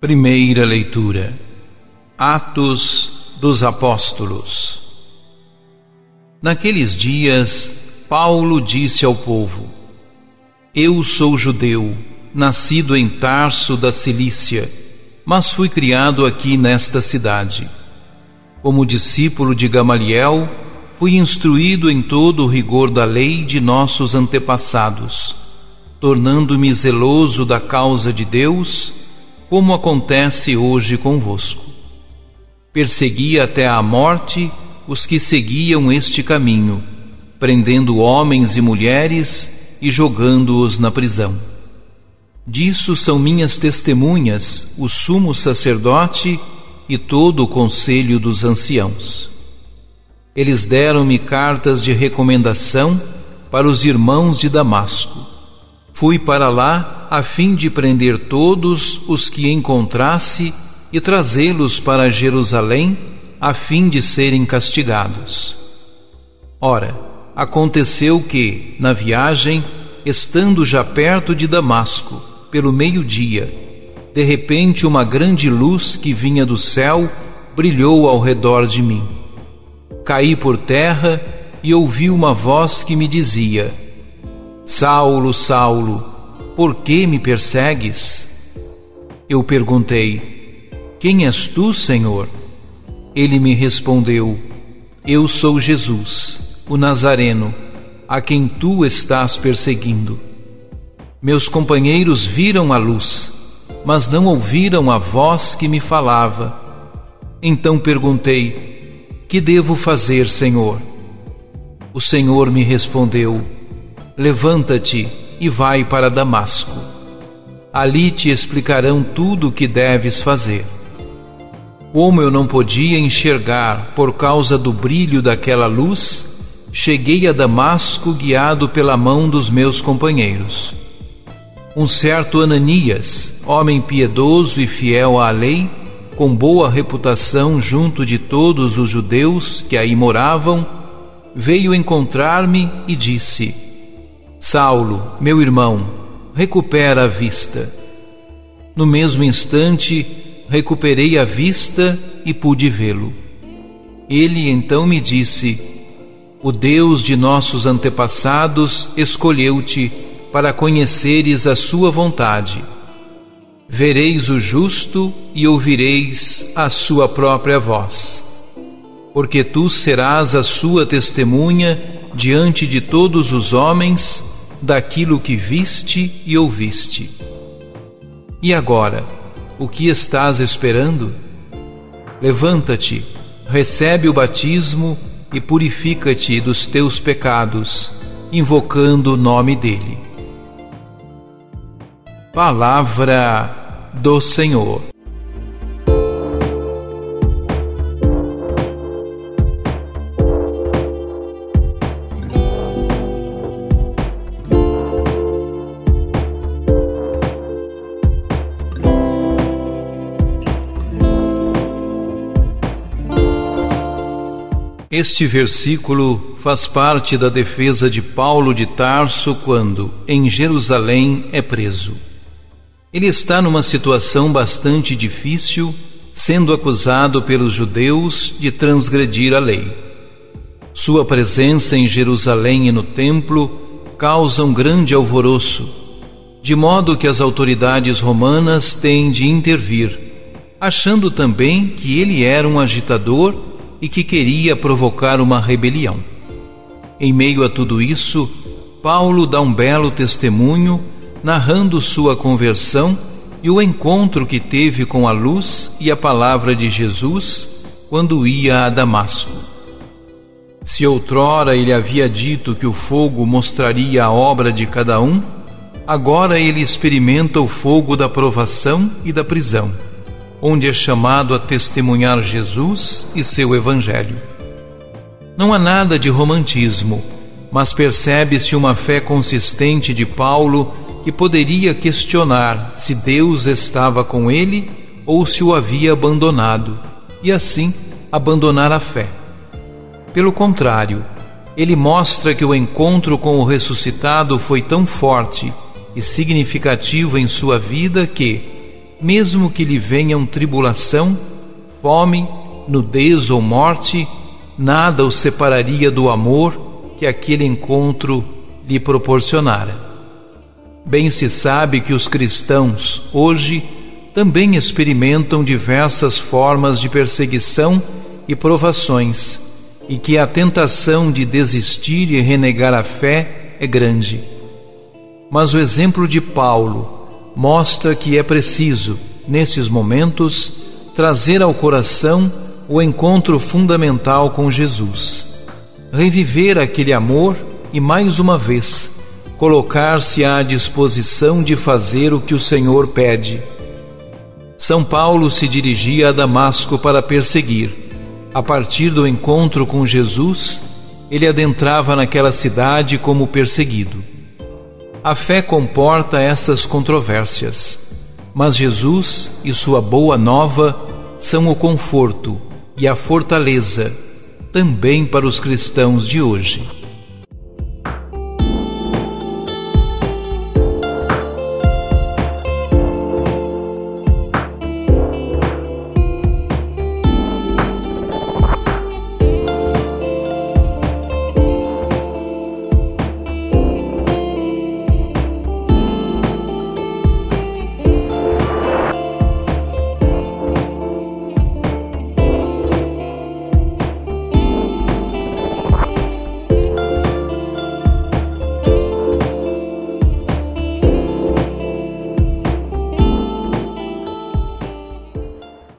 Primeira leitura Atos dos Apóstolos Naqueles dias, Paulo disse ao povo: Eu sou judeu, nascido em Tarso da Cilícia, mas fui criado aqui nesta cidade. Como discípulo de Gamaliel, fui instruído em todo o rigor da lei de nossos antepassados, tornando-me zeloso da causa de Deus como acontece hoje convosco. Persegui até a morte os que seguiam este caminho, prendendo homens e mulheres e jogando-os na prisão. Disso são minhas testemunhas o sumo sacerdote e todo o conselho dos anciãos. Eles deram-me cartas de recomendação para os irmãos de Damasco. Fui para lá a fim de prender todos os que encontrasse e trazê-los para Jerusalém, a fim de serem castigados. Ora, aconteceu que, na viagem, estando já perto de Damasco, pelo meio-dia, de repente uma grande luz que vinha do céu brilhou ao redor de mim. Caí por terra e ouvi uma voz que me dizia: Saulo, Saulo, por que me persegues? Eu perguntei: Quem és tu, Senhor? Ele me respondeu: Eu sou Jesus, o Nazareno, a quem tu estás perseguindo. Meus companheiros viram a luz, mas não ouviram a voz que me falava. Então perguntei: Que devo fazer, Senhor? O Senhor me respondeu: Levanta-te e vai para Damasco. Ali te explicarão tudo o que deves fazer. Como eu não podia enxergar por causa do brilho daquela luz, cheguei a Damasco guiado pela mão dos meus companheiros. Um certo Ananias, homem piedoso e fiel à lei, com boa reputação junto de todos os judeus que aí moravam, veio encontrar-me e disse: Saulo, meu irmão, recupera a vista. No mesmo instante, recuperei a vista e pude vê-lo. Ele então me disse: O Deus de nossos antepassados escolheu-te para conheceres a sua vontade. Vereis o justo e ouvireis a sua própria voz. Porque tu serás a sua testemunha diante de todos os homens daquilo que viste e ouviste. E agora, o que estás esperando? Levanta-te, recebe o batismo e purifica-te dos teus pecados, invocando o nome dele. Palavra do Senhor. Este versículo faz parte da defesa de Paulo de Tarso quando, em Jerusalém, é preso. Ele está numa situação bastante difícil, sendo acusado pelos judeus de transgredir a lei. Sua presença em Jerusalém e no templo causa um grande alvoroço, de modo que as autoridades romanas têm de intervir, achando também que ele era um agitador e que queria provocar uma rebelião. Em meio a tudo isso, Paulo dá um belo testemunho, narrando sua conversão e o encontro que teve com a luz e a palavra de Jesus quando ia a Damasco. Se outrora ele havia dito que o fogo mostraria a obra de cada um, agora ele experimenta o fogo da provação e da prisão onde é chamado a testemunhar Jesus e seu Evangelho. Não há nada de romantismo, mas percebe-se uma fé consistente de Paulo que poderia questionar se Deus estava com ele ou se o havia abandonado, e assim abandonar a fé. Pelo contrário, ele mostra que o encontro com o ressuscitado foi tão forte e significativo em sua vida que, mesmo que lhe venham tribulação, fome, nudez ou morte, nada o separaria do amor que aquele encontro lhe proporcionara. Bem se sabe que os cristãos, hoje, também experimentam diversas formas de perseguição e provações, e que a tentação de desistir e renegar a fé é grande. Mas o exemplo de Paulo mostra que é preciso, nesses momentos, trazer ao coração o encontro fundamental com Jesus, reviver aquele amor e, mais uma vez, colocar-se à disposição de fazer o que o Senhor pede. São Paulo se dirigia a Damasco para perseguir. A partir do encontro com Jesus, ele adentrava naquela cidade como perseguido. A fé comporta essas controvérsias, mas Jesus e sua boa nova são o conforto e a fortaleza também para os cristãos de hoje.